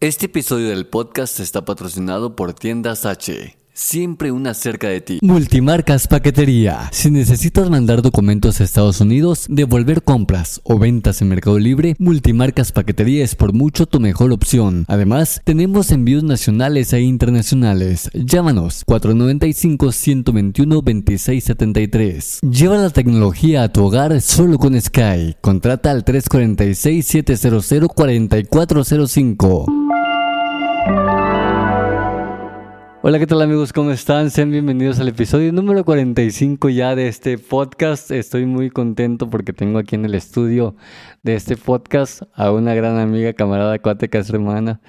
Este episodio del podcast está patrocinado por Tiendas H. Siempre una cerca de ti. Multimarcas Paquetería. Si necesitas mandar documentos a Estados Unidos, devolver compras o ventas en Mercado Libre, Multimarcas Paquetería es por mucho tu mejor opción. Además, tenemos envíos nacionales e internacionales. Llámanos 495-121-2673. Lleva la tecnología a tu hogar solo con Sky. Contrata al 346-700-4405. Hola, ¿qué tal amigos? ¿Cómo están? Sean bienvenidos al episodio número 45 ya de este podcast. Estoy muy contento porque tengo aquí en el estudio de este podcast a una gran amiga, camarada, cuate, que es hermana.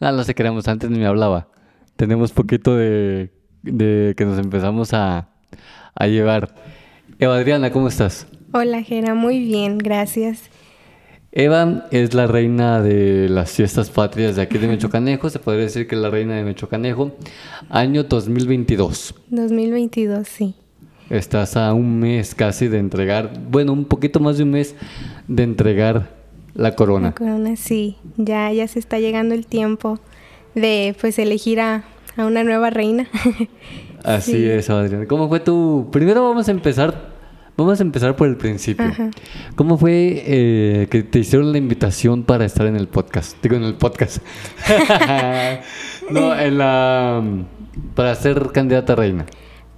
Nada, no sé qué éramos antes ni me hablaba. Tenemos poquito de, que nos empezamos a, a llevar. Eva Adriana, ¿cómo estás? Hola, Gera, muy bien, gracias. Eva es la reina de las fiestas patrias de aquí de Mechocanejo, se podría decir que es la reina de Mechocanejo, año 2022. 2022, sí. Estás a un mes casi de entregar, bueno, un poquito más de un mes de entregar la corona. La corona, sí, ya, ya se está llegando el tiempo de pues elegir a, a una nueva reina. Así Sí. es, Adriana. ¿Cómo fue tu...? Primero vamos a empezar, vamos a empezar por el principio. Ajá. ¿Cómo fue eh, que te hicieron la invitación para estar en el podcast? Digo, en el podcast. no, en la... Para ser candidata reina.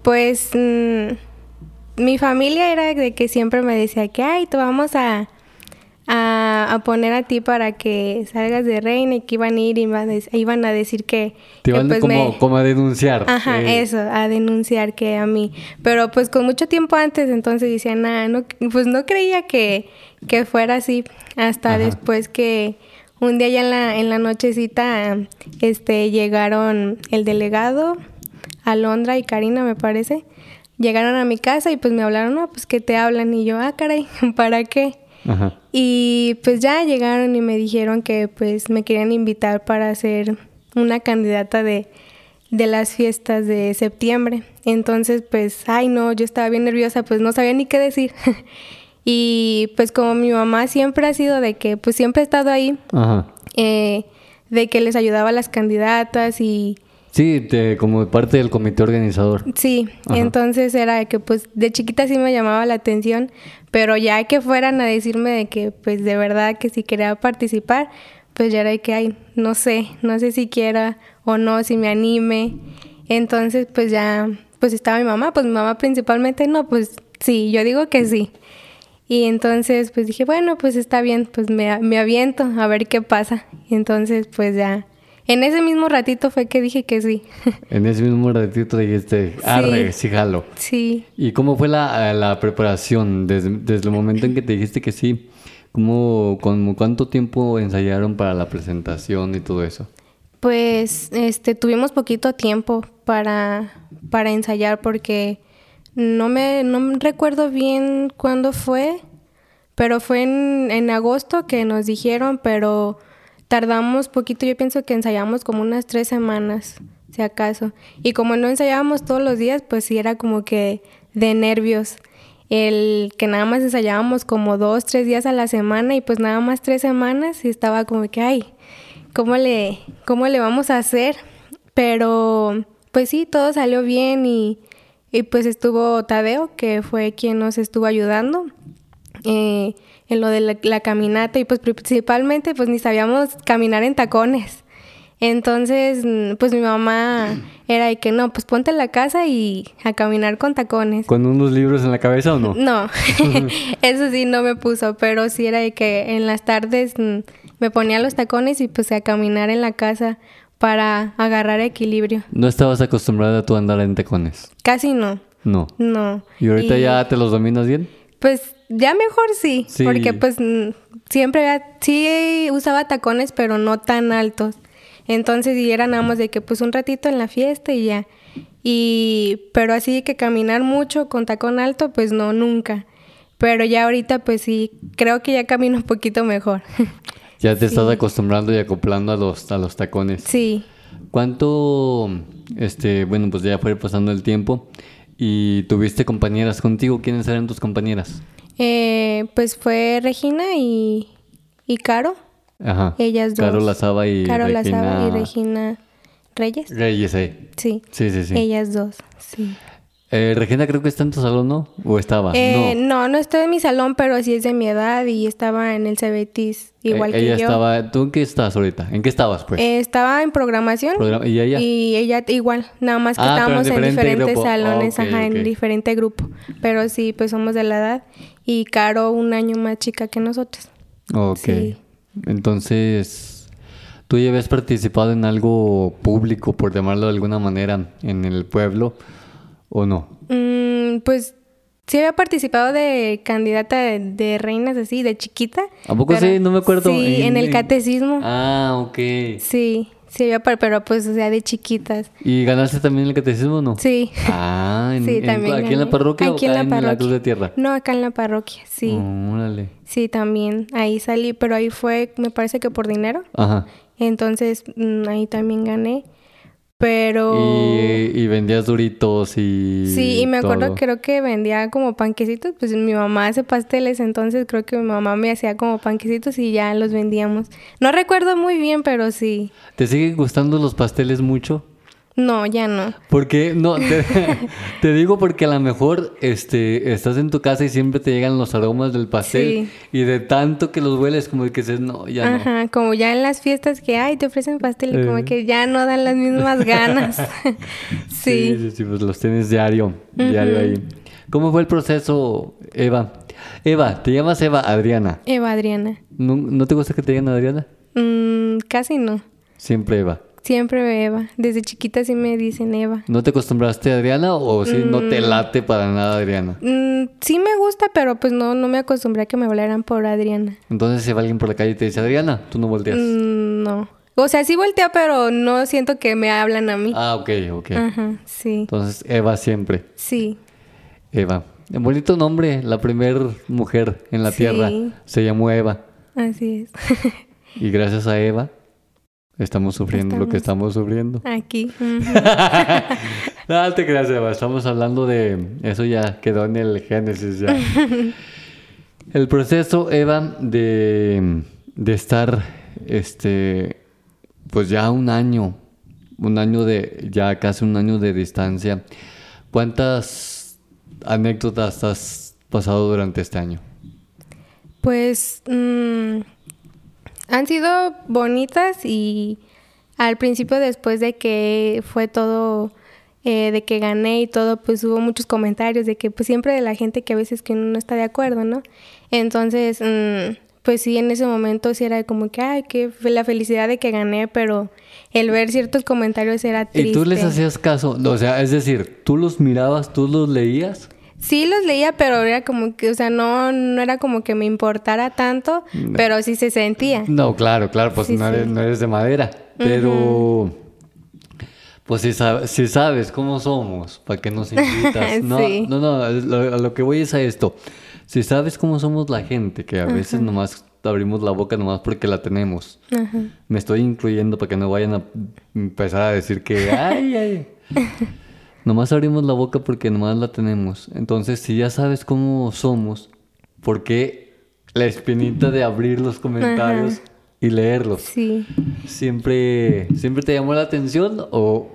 Pues mm, mi familia era de que siempre me decía que, ay, te vamos a, a, a poner a ti para que salgas de reina y que iban a ir y iban a dec- iban a decir que... Te iban pues, como, me- como a denunciar. Ajá, Eh, eso, a denunciar que a mí. Pero pues con mucho tiempo antes, entonces decía, nada, no, pues no creía que, que fuera así. Hasta Ajá. después que un día ya en la, en la nochecita, este, llegaron el delegado, Alondra y Karina, me parece. Llegaron a mi casa y pues me hablaron, no, pues que te hablan. Y yo, ah, caray, ¿para qué? Ajá. Y pues ya llegaron y me dijeron que pues me querían invitar para ser una candidata de, de las fiestas de septiembre. Entonces pues, ay no, yo estaba bien nerviosa, pues no sabía ni qué decir. y pues como mi mamá siempre ha sido de que pues siempre ha estado ahí, Ajá. eh, de que les ayudaba a las candidatas y Sí, te- como parte del comité organizador. Sí, Ajá. entonces era de que pues de chiquita sí me llamaba la atención, pero ya que fueran a decirme de que pues de verdad que si quería participar, pues ya era de que ay, no sé, no sé si quiera o no, si me anime. Entonces pues ya, pues estaba mi mamá, pues mi mamá principalmente no, pues sí, yo digo que sí. Y entonces pues dije, bueno, pues está bien, pues me, me aviento a ver qué pasa. Y entonces pues ya, en ese mismo ratito fue que dije que sí. En ese mismo ratito dijiste, arre, sí jalo. sí. ¿Y cómo fue la, la preparación desde, desde el momento en que te dijiste que sí? ¿Cómo, con, ¿Cuánto tiempo ensayaron para la presentación y todo eso? Pues este tuvimos poquito tiempo para, para ensayar porque no me, no recuerdo bien cuándo fue, pero fue en, en agosto que nos dijeron, pero tardamos poquito, yo pienso que ensayamos como unas tres semanas, si acaso. Y como no ensayábamos todos los días, pues sí era como que de nervios. El que nada más ensayábamos como dos, tres días a la semana y pues nada más tres semanas y estaba como que, ay, ¿cómo le, cómo le vamos a hacer? Pero pues sí, todo salió bien y, pues estuvo Tadeo, que fue quien nos estuvo ayudando eh, en lo de la, la caminata y pues principalmente pues ni sabíamos caminar en tacones. Entonces, mm, pues mi mamá era de que no, pues ponte en la casa y a caminar con tacones. ¿Con unos libros en la cabeza o no? No, eso sí no me puso, pero sí era de que en las tardes mm, me ponía los tacones y pues a caminar en la casa para agarrar equilibrio. ¿No estabas acostumbrada a andar en tacones? Casi no, No. no. ¿Y ahorita ya te los dominas bien? Pues ya mejor sí, Sí. porque pues siempre había- sí usaba tacones, pero no tan altos. Entonces, y era nada más de que pues un ratito en la fiesta y ya. Y, pero así que caminar mucho con tacón alto, pues no, nunca. Pero ya ahorita, pues sí, creo que ya camino un poquito mejor. Ya te estás acostumbrando y acoplando a los, a los tacones. sí. ¿Cuánto, este, bueno, pues ya fue pasando el tiempo y tuviste compañeras contigo? ¿Quiénes eran tus compañeras? Eh, pues fue Regina y, y Caro. Ajá. Ellas dos. Caro Lazaba y Caro Regina... Lazaba y Regina Reyes. Reyes, eh. Sí. Sí, sí, sí. Ellas dos, sí. Eh, Regina creo que está en tu salón, ¿no? ¿O estaba? Eh, no. no, no estoy en mi salón, pero sí es de mi edad y estaba en el Cebetis, igual Eh, que ella yo. estaba... ¿Tú en qué estás ahorita? ¿En qué estabas, pues? Eh, estaba en programación. Programa- ¿Y ella? Y ella igual, nada más que Ah, en estábamos en, diferente diferentes grupo. salones, ajá, en diferente grupo. Pero sí, pues somos de la edad. Y Caro un año más chica que nosotros. Ok. Sí. Entonces, ¿tú ya habías participado en algo público, por llamarlo de alguna manera, en el pueblo o no? Mm, pues sí había participado de candidata de, de reinas así, de chiquita. ¿A poco sí? No me acuerdo. Sí, en, el catecismo. Ah, ok. Sí, sí había, pero pues, o sea, de chiquitas. ¿Y ganaste también el catecismo o no? Sí. Ah, ¿en, Sí, en- también. ¿aquí en la parroquia Aquí o en la parroquia. Cruz de Tierra? No, acá en la parroquia, sí. Órale. Sí, también. Ahí salí, pero ahí fue, me parece que por dinero. Ajá. Entonces, mm, ahí también gané. Pero... Y, y vendías duritos y. Sí, y me acuerdo, todo. creo que vendía como panquecitos, pues mi mamá hace pasteles, entonces creo que mi mamá me hacía como panquecitos y ya los vendíamos. No recuerdo muy bien, pero sí. ¿Te siguen gustando los pasteles mucho? No, ya no. Porque, no, te, te digo porque a lo mejor este, estás en tu casa y siempre te llegan los aromas del pastel Sí. y de tanto que los hueles como que dices, no, ya no. Ajá, como ya en las fiestas que, ay, te ofrecen pastel y como Eh. que ya no dan las mismas ganas. Sí, sí. sí, sí, pues los tienes diario, diario ahí. ¿Cómo fue el proceso, Eva? Eva, te llamas Eva Adriana. Eva Adriana. ¿No, no te gusta que te digan Adriana? Mm, casi no. Siempre Eva. Siempre Eva. Desde chiquita sí me dicen Eva. ¿No te acostumbraste a Adriana o sí no te late para nada Adriana? Mm, sí me gusta, pero pues no, no me acostumbré a que me hablaran por Adriana. Entonces si va alguien por la calle y te dice Adriana, tú no volteas. Mm, no. O sea, sí volteo, pero no siento que me hablan a mí. Ah, ok, ok. Ajá, sí. Entonces Eva siempre. Sí. Eva. Bonito nombre, la primer mujer en la Sí. tierra se llamó Eva. Así es. Y gracias a Eva estamos sufriendo lo que estamos sufriendo. Aquí. ujú. No te creas, Eva. Estamos hablando de... Eso ya quedó en el Génesis ya. el proceso, Eva, de, de estar, este, pues ya un año, un año de, ya casi un año de distancia. ¿Cuántas anécdotas has pasado durante este año? Pues mm, han sido bonitas y al principio después de que fue todo, eh, de que gané y todo, pues hubo muchos comentarios de que pues siempre de la gente que a veces que uno no está de acuerdo, ¿no? Entonces, mm, pues sí, en ese momento sí era como que, ay, que fue la felicidad de que gané, pero el ver ciertos comentarios era triste. ¿Y tú les hacías caso? O sea, es decir, ¿tú los mirabas, tú los leías? Sí los leía, pero era como que, o sea, no, no era como que me importara tanto, pero sí se sentía. No, claro, claro, pues Sí, no, eres, sí. no eres de madera. Pero, pues si, sab- si sabes cómo somos, ¿para qué nos invitas? No, Sí. no, no, lo, lo que voy es a esto. Si sabes cómo somos la gente, que a veces nomás abrimos la boca nomás porque la tenemos. Ajá. Me estoy incluyendo para que no vayan a empezar a decir que, ay, ay. Nomás abrimos la boca porque nomás la tenemos. Entonces, si ya sabes cómo somos, ¿por qué la espinita de abrir los comentarios y leerlos? Sí. ¿Siempre, ¿Siempre te llamó la atención o,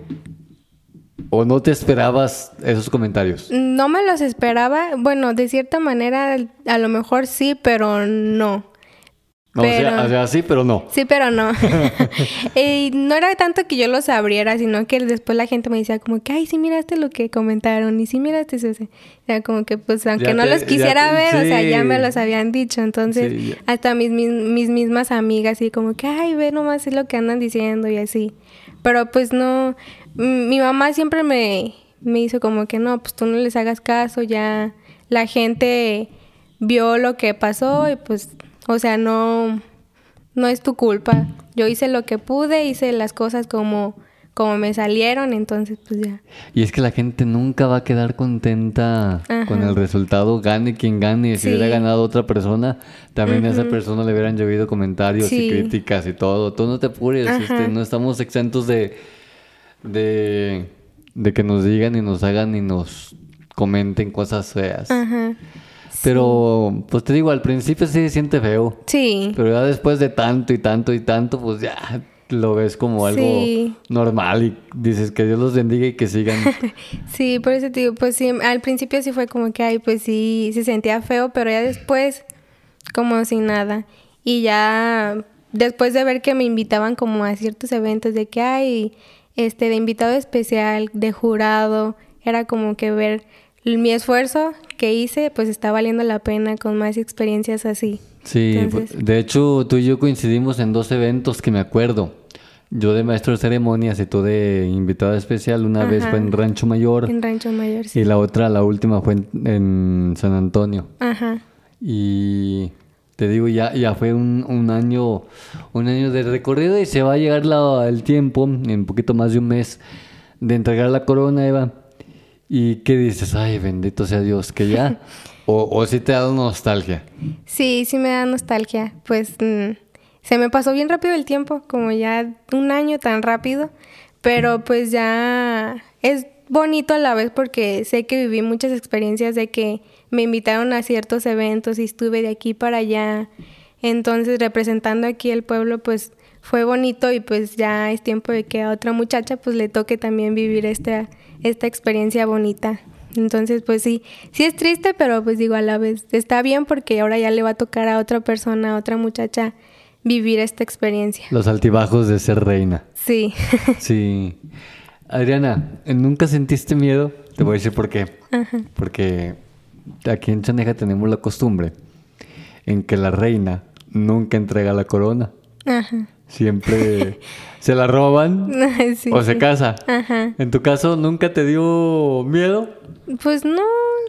o no te esperabas esos comentarios? No me los esperaba. Bueno, de cierta manera, a lo mejor sí, pero no. No, o, sea, o sea, sí, pero no. Sí, pero no. y no era tanto que yo los abriera, sino que después la gente me decía como que, ay, sí miraste lo que comentaron y sí miraste eso. Era como que, pues, aunque Ya no te- los quisiera te- ver, o sea, ya me los habían dicho. Entonces, Sí, hasta mis, mis, mis mismas amigas, y como que, ay, ve nomás es lo que andan diciendo y así. Pero pues no, mi mamá siempre me, me hizo como que no, pues tú no les hagas caso, ya la gente vio lo que pasó y pues O sea, no, no es tu culpa. Yo hice lo que pude, hice las cosas como, como me salieron, entonces pues ya. Y es que la gente nunca va a quedar contenta con el resultado, gane quien gane. Si hubiera ganado otra persona, también a esa persona le hubieran llovido comentarios y críticas y todo. Tú no te apures, este, no estamos exentos de, de, de que nos digan y nos hagan y nos comenten cosas feas. Ajá. Pero, pues te digo, al principio sí se siente feo. Sí. Pero ya después de tanto y tanto y tanto, pues ya lo ves como algo normal y dices que Dios los bendiga y que sigan. sí, por eso te digo, pues sí, al principio sí fue como que, ay, pues sí, se sentía feo, pero ya después, como sin nada. Y ya después de ver que me invitaban como a ciertos eventos de que hay, este, de invitado especial, de jurado, era como que ver mi esfuerzo que hice, pues está valiendo la pena con más experiencias así. Sí, de hecho tú y yo coincidimos en dos eventos que me acuerdo. Yo de maestro de ceremonias y tú de invitada especial. Una vez fue en Rancho Mayor. En Rancho Mayor, sí. Y la otra, la última, fue en, San Antonio. Ajá. Y te digo, ya, ya fue un, un, año un año de recorrido y se va a llegar la, el tiempo, en un poquito más de un mes, de entregar la corona, Eva. ¿Y qué dices? Ay, bendito sea Dios, que ya. o, o sí te da nostalgia. Sí, sí me da nostalgia. Pues mm, se me pasó bien rápido el tiempo, como ya un año tan rápido. Pero pues ya es bonito a la vez porque sé que viví muchas experiencias de que me invitaron a ciertos eventos y estuve de aquí para allá. Entonces, representando aquí el pueblo, pues fue bonito y pues ya es tiempo de que a otra muchacha pues le toque también vivir esta esta experiencia bonita. Entonces, pues sí, sí es triste, pero pues digo a la vez, está bien porque ahora ya le va a tocar a otra persona, a otra muchacha vivir esta experiencia. Los altibajos de ser reina. Sí. sí. Adriana, ¿nunca sentiste miedo? Te voy a decir por qué. Porque aquí en Chaneja tenemos la costumbre en que la reina nunca entrega la corona. Ajá. Siempre se la roban o se casa. ¿En tu caso nunca te dio miedo? Pues no.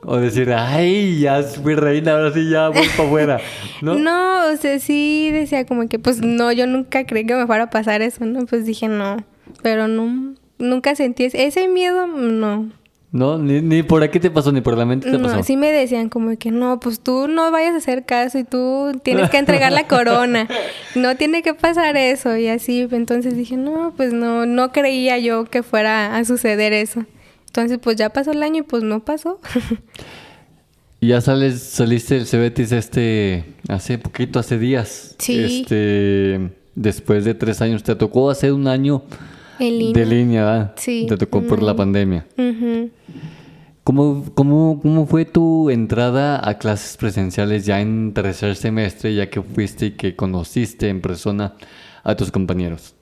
O decir, ay, ya fui reina, ahora sí ya voy para afuera. ¿no? no, o sea, sí decía como que, pues no, yo nunca creí que me fuera a pasar eso, ¿no? Pues dije, no. Pero no, nunca sentí ese miedo, no. No, ni, ni por aquí te pasó, ni por la mente te no, pasó. sí me decían como que no, pues tú no vayas a hacer caso y tú tienes que entregar la corona. No tiene que pasar eso y así. Entonces dije, no, pues no, no creía yo que fuera a suceder eso. Entonces pues ya pasó el año y pues no pasó. ya sales, saliste del Cebetis este, hace poquito, hace días. Sí. Este, después de tres años, ¿te tocó hacer un año de línea, ¿verdad? Sí. Te tocó por la pandemia. ¿Cómo, cómo, fue tu entrada a clases presenciales ya en tercer semestre, ya que fuiste y que conociste en persona a tus compañeros?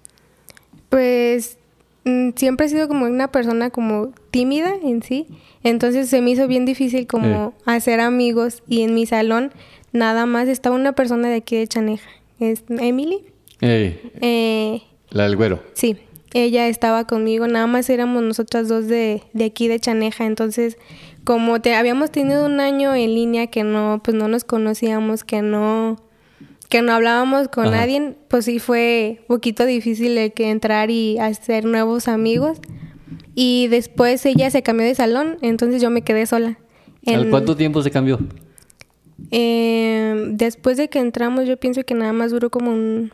Pues mm, siempre he sido como una persona como tímida en sí, entonces se me hizo bien difícil como eh. hacer amigos y en mi salón nada más estaba una persona de aquí de Chaneja, es Emily. Eh, la del güero. Sí ella estaba conmigo, nada más éramos nosotras dos de, de aquí de Chaneja, entonces como te, habíamos tenido un año en línea que no, pues no nos conocíamos, que no, que no hablábamos con nadie, pues sí fue un poquito difícil de que entrar y hacer nuevos amigos. Y después ella se cambió de salón, entonces yo me quedé sola. ¿Al cuánto tiempo se cambió? Eh, después de que entramos, yo pienso que nada más duró como un,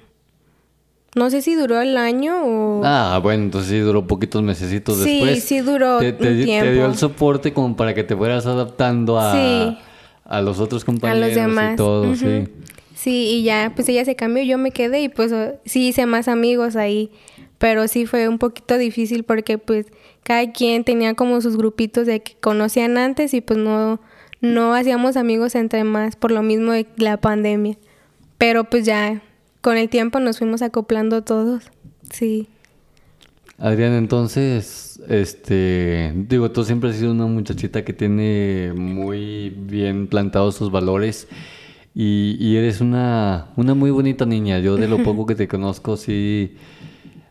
no sé si duró el año o... Ah, bueno, entonces sí duró poquitos mesecitos después. Sí, sí duró te, te, dio el soporte como para que te fueras adaptando a, a los otros compañeros a los demás. y todo, sí. Sí, y ya, pues ella se cambió, yo me quedé y pues sí hice más amigos ahí. Pero sí fue un poquito difícil porque pues cada quien tenía como sus grupitos de que conocían antes y pues no, no hacíamos amigos entre más por lo mismo de la pandemia. Pero pues ya con el tiempo nos fuimos acoplando todos. Sí. Adrián, entonces, este, digo, tú siempre has sido una muchachita que tiene muy bien plantados sus valores y, eres una, una muy bonita niña. Yo de lo poco que te conozco, sí,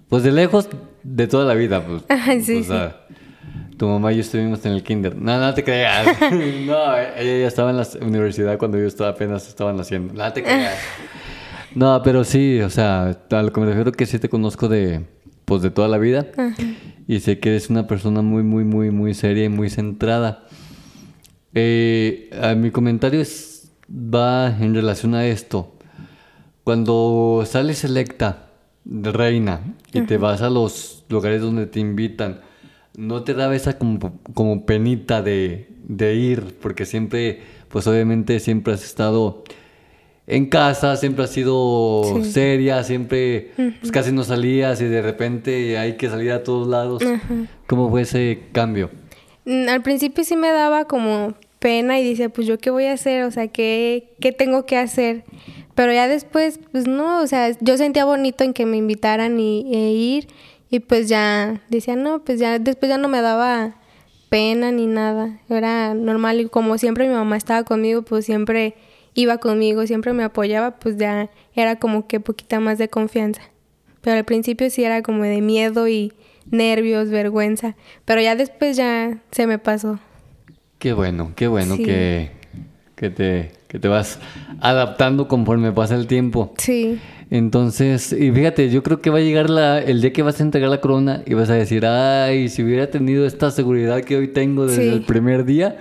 pues de lejos, de toda la vida, pues. sí, sí. tu mamá y yo estuvimos en el kinder. No, no te creas. no, ella ya estaba en la universidad cuando yo estaba apenas estaba naciendo. No te creas. No, pero sí, o sea, a lo que me refiero que sí te conozco de, pues, de toda la vida. Y sé que eres una persona muy, muy, muy, muy seria y muy centrada. Eh, mi comentario es, va en relación a esto. Cuando sales electa reina y te vas a los lugares donde te invitan, ¿no te daba esa como, como penita de, de ir? Porque siempre, pues obviamente siempre has estado en casa, siempre has sido seria, siempre pues, casi no salías y de repente hay que salir a todos lados. ¿Cómo fue ese cambio? Mm, al principio sí me daba como pena y dice, pues yo qué voy a hacer, o sea, ¿qué, qué tengo que hacer? Pero ya después, pues no, o sea, yo sentía bonito en que me invitaran y, e ir y pues ya decía, no, pues ya después ya no me daba pena ni nada, era normal y como siempre mi mamá estaba conmigo, pues siempre iba conmigo, siempre me apoyaba, pues ya era como que poquita más de confianza. Pero al principio sí era como de miedo y nervios, vergüenza, pero ya después ya se me pasó. Qué bueno, qué bueno que, que, te, que te vas adaptando conforme pasa el tiempo. Sí. Entonces, y fíjate, yo creo que va a llegar la, el día que vas a entregar la corona y vas a decir, ay, si hubiera tenido esta seguridad que hoy tengo desde el primer día,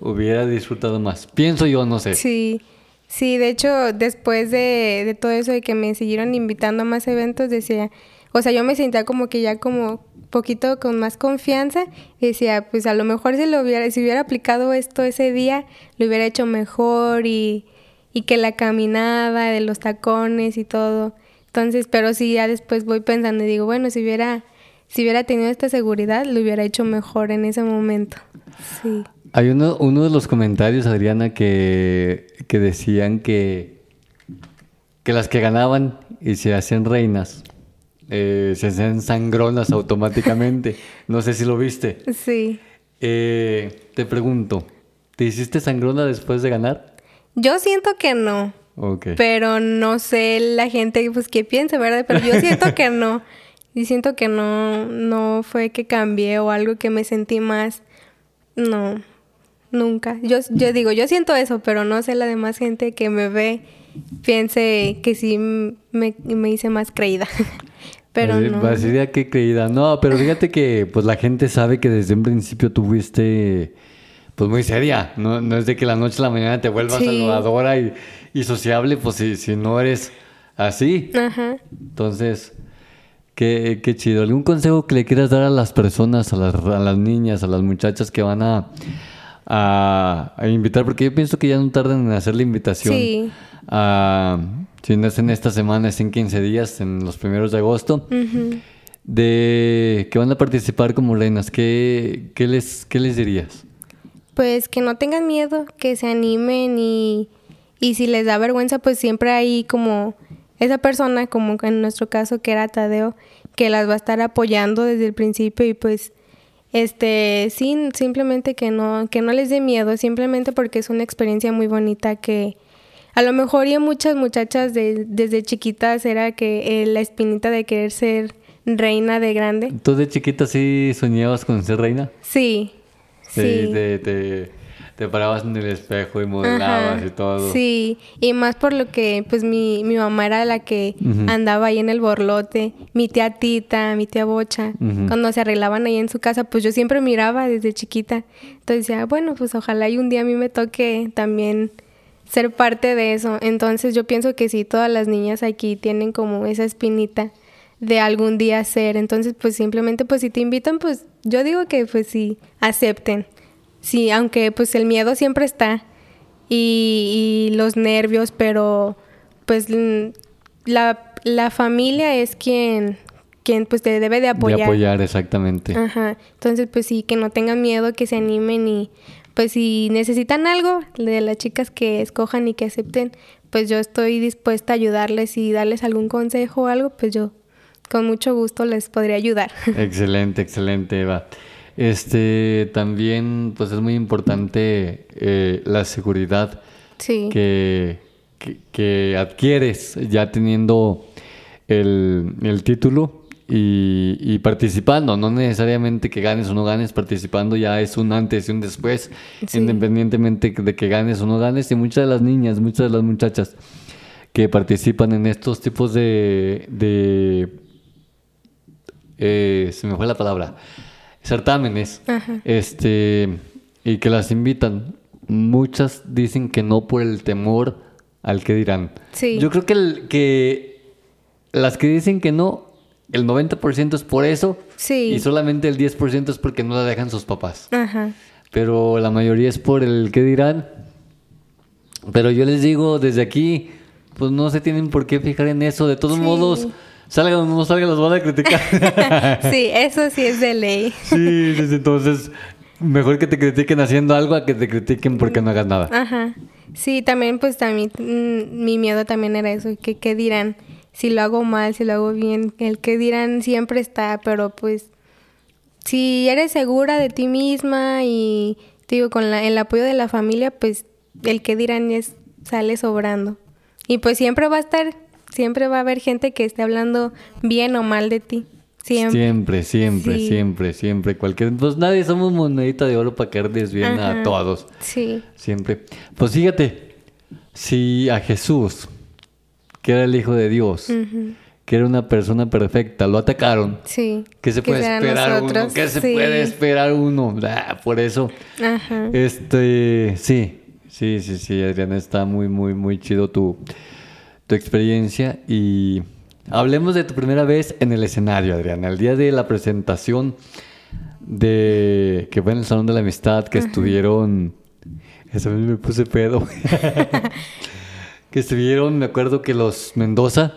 hubiera disfrutado más. Pienso yo, no sé. Sí, sí, de hecho, después de, de todo eso de que me siguieron invitando a más eventos, decía, o sea, yo me sentía como que ya como poquito con más confianza y decía, pues a lo mejor si lo hubiera, si hubiera aplicado esto ese día, lo hubiera hecho mejor y, y que la caminada de los tacones y todo. Entonces, pero sí ya después voy pensando y digo, bueno, si hubiera, si hubiera tenido esta seguridad, lo hubiera hecho mejor en ese momento. Sí. Hay uno, uno de los comentarios, Adriana, que, que decían que, que las que ganaban y se hacían reinas, eh, se hacían sangronas automáticamente. no sé si lo viste. Sí. Eh, te pregunto, ¿te hiciste sangrona después de ganar? Yo siento que no. Okay. Pero no sé la gente pues qué piensa, ¿verdad? Pero yo siento que no. Y siento que no, no fue que cambié o algo que me sentí más. No. Nunca. Yo, yo digo, yo siento eso, pero no sé la demás gente que me ve piense que sí me, me hice más creída. pero no. Parecía que creída. No, pero fíjate que pues la gente sabe que desde un principio tuviste pues muy seria. No, no es de que la noche a la mañana te vuelvas saludadora y, y, sociable, pues si, si no eres así. Ajá. Entonces, qué, qué chido. ¿Algún consejo que le quieras dar a las personas, a las, a las niñas, a las muchachas que van a a, invitar, porque yo pienso que ya no tardan en hacer la invitación. Sí. si no es en esta semana, es en 15 días, en los primeros de agosto. De que van a participar como reinas, ¿qué, qué, les, ¿qué les dirías? Pues que no tengan miedo, que se animen y, y si les da vergüenza, pues siempre hay como esa persona, como en nuestro caso que era Tadeo, que las va a estar apoyando desde el principio y pues este, sí, simplemente que no, que no les dé miedo, simplemente porque es una experiencia muy bonita que a lo mejor y muchas muchachas desde chiquitas era que eh, la espinita de querer ser reina de grande. ¿Tú de chiquita sí soñabas con ser reina? Sí. Sí. sí te parabas en el espejo y modelabas y todo. Sí, y más por lo que pues mi, mi mamá era la que andaba ahí en el borlote, mi tía Tita, mi tía Bocha, cuando se arreglaban ahí en su casa, pues yo siempre miraba desde chiquita. Entonces decía, bueno, pues ojalá y un día a mí me toque también ser parte de eso. Entonces yo pienso que sí, todas las niñas aquí tienen como esa espinita de algún día ser. Entonces, pues simplemente, pues si te invitan, pues yo digo que pues sí, acepten. Sí, aunque pues el miedo siempre está y, los nervios, pero pues la, la, familia es quien, quien pues te debe de apoyar. De apoyar, exactamente. Ajá. Entonces pues sí, que no tengan miedo, que se animen y pues si necesitan algo de las chicas que escojan y que acepten, pues yo estoy dispuesta a ayudarles y darles algún consejo o algo, pues yo con mucho gusto les podría ayudar. Excelente, excelente, Eva. Este, también, pues es muy importante eh, la seguridad que, que, adquieres ya teniendo el, el, título y, y participando, no necesariamente que ganes o no ganes, participando ya es un antes y un después, Sí. independientemente de que ganes o no ganes. Y muchas de las niñas, muchas de las muchachas que participan en estos tipos de, de eh, se me fue la palabra, certámenes, Ajá. este, y que las invitan. Muchas dicen que no por el temor al que dirán. Sí. Yo creo que, el- que las que dicen que no, el 90% es por eso Sí. y solamente el 10% es porque no la dejan sus papás. Ajá. Pero la mayoría es por el que dirán. Pero yo les digo desde aquí, pues no se tienen por qué fijar en eso. De todos Sí. modos, salgan o no salgan, los van a criticar. Sí, eso sí es de ley. sí, sí, entonces mejor que te critiquen haciendo algo a que te critiquen porque no hagas nada. Ajá. Sí, también pues también mm, mi miedo también era eso, que qué dirán, si lo hago mal, si lo hago bien, el que dirán siempre está, pero pues si eres segura de ti misma y te digo con la, el apoyo de la familia, pues el que dirán es sale sobrando. Y pues siempre va a estar, siempre va a haber gente que esté hablando bien o mal de ti. Siempre. Siempre, siempre, Sí. siempre, siempre. Cualquier, pues nadie somos monedita de oro para caerles bien a todos. Sí. Siempre. Pues fíjate, si a Jesús, que era el Hijo de Dios, que era una persona perfecta, lo atacaron. Sí. ¿Qué se Que puede esperar uno? ¿Qué se Sí. puede esperar uno? Ah, por eso, Ajá. este, sí, sí, sí, sí, Adriana, está muy, muy, muy chido tu, tu experiencia y hablemos de tu primera vez en el escenario, Adriana, el día de la presentación de que fue en el Salón de la Amistad, que estuvieron, esa vez me puse pedo, que estuvieron, me acuerdo que los Mendoza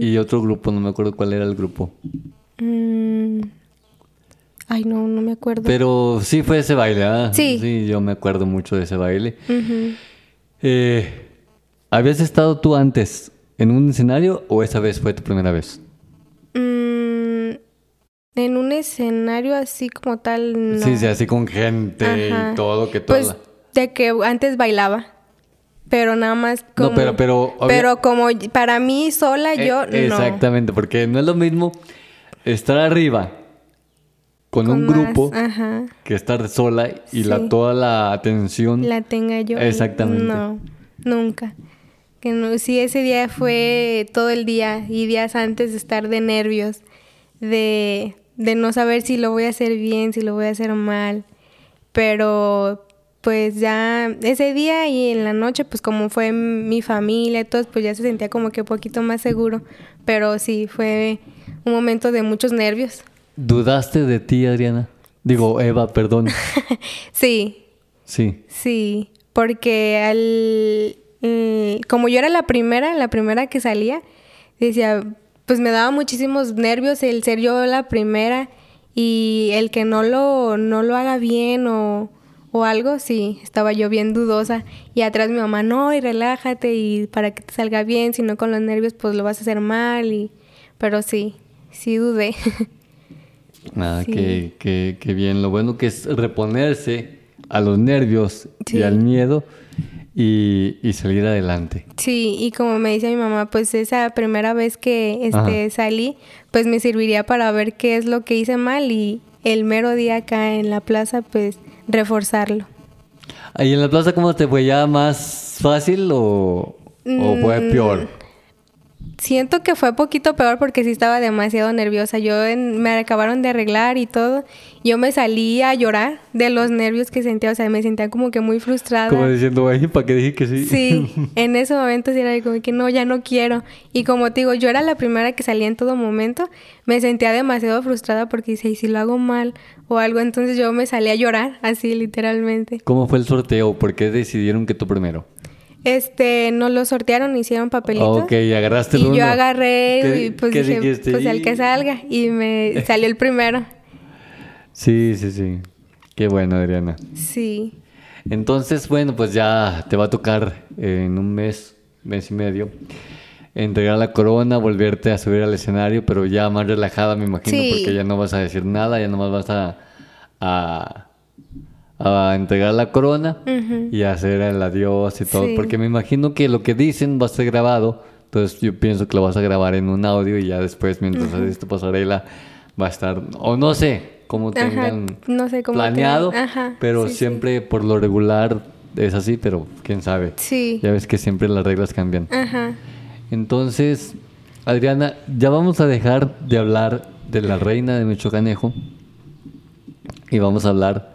y otro grupo, no me acuerdo cuál era el grupo. Mm. Ay, no, no me acuerdo. Pero sí fue ese baile, ¿ah? Sí. yo me acuerdo mucho de ese baile. Eh, ¿Habías estado tú antes en un escenario o esa vez fue tu primera vez? Mm, en un escenario así como tal, no. Sí, sí, así con gente Ajá. y todo, que todo. Pues de que antes bailaba. Pero nada más como... No, pero- pero, Pero como para mí sola, Eh, yo no. Exactamente, porque no es lo mismo estar arriba con, Con un más, grupo Ajá. que estar sola y la, toda la atención. La tenga yo. Exactamente. No, nunca. Que no, sí, ese día fue todo el día y días antes de estar de nervios, de, de no saber si lo voy a hacer bien, si lo voy a hacer mal. Pero pues ya ese día y en la noche, pues como fue mi familia y todo, pues ya se sentía como que un poquito más seguro. Pero sí, fue un momento de muchos nervios. ¿Dudaste de ti, Adriana? Digo, Eva, perdón. Sí, Sí. Sí, porque al mm, como yo era la primera, la primera que salía, decía, pues me daba muchísimos nervios el ser yo la primera y el que no lo no lo haga bien o o algo, sí, estaba yo bien dudosa y atrás mi mamá, "No, y relájate y para que te salga bien, si no con los nervios pues lo vas a hacer mal" y pero sí, sí dudé. Ah, Sí. qué, qué- qué bien. Lo bueno que es reponerse a los nervios y al miedo y, y salir adelante. Sí, y como me dice mi mamá, pues esa primera vez que este Ajá. salí, pues me serviría para ver qué es lo que hice mal y el mero día acá en la plaza, pues reforzarlo. ¿Ahí en la plaza cómo te fue? ¿Ya más fácil o, o fue Mm, peor? Siento que fue poquito peor porque sí estaba demasiado nerviosa. Yo en- me acabaron de arreglar y todo. Yo me salí a llorar de los nervios que sentía. O sea, me sentía como que muy frustrada. Como diciendo, ay, ¿para qué dije que sí? Sí, en ese momento sí era como que no, ya no quiero. Y como te digo, yo era la primera que salía en todo momento, me sentía demasiado frustrada porque dice, ¿y si lo hago mal o algo? Entonces yo me salí a llorar, así literalmente. ¿Cómo fue el sorteo? ¿Por qué decidieron que tú primero? Este, nos lo sortearon, hicieron papelitos. Ok, agarraste el Y uno. yo agarré ¿Qué- y pues dije, dijiste? pues el que salga. Y me salió el primero. Sí, sí, sí. Qué bueno, Adriana. Sí. Entonces, bueno, pues ya te va a tocar eh, en un mes, mes y medio, entregar la corona, volverte a subir al escenario, pero ya más relajada, me imagino, Sí. porque ya no vas a decir nada, ya nomás vas a, a, a entregar la corona y hacer el adiós y todo, Sí. porque me imagino que lo que dicen va a ser grabado Entonces yo pienso que lo vas a grabar en un audio y ya después, mientras haces tu pasarela, va a estar, o no sé cómo Ajá, tengan no sé cómo planeado, tengan- ajá, pero sí, sí. siempre por lo regular es así, pero quién sabe. Sí. Ya ves que siempre las reglas cambian. Ajá. Entonces, Adriana, ya vamos a dejar de hablar de la reina de Michoacanejo y vamos a hablar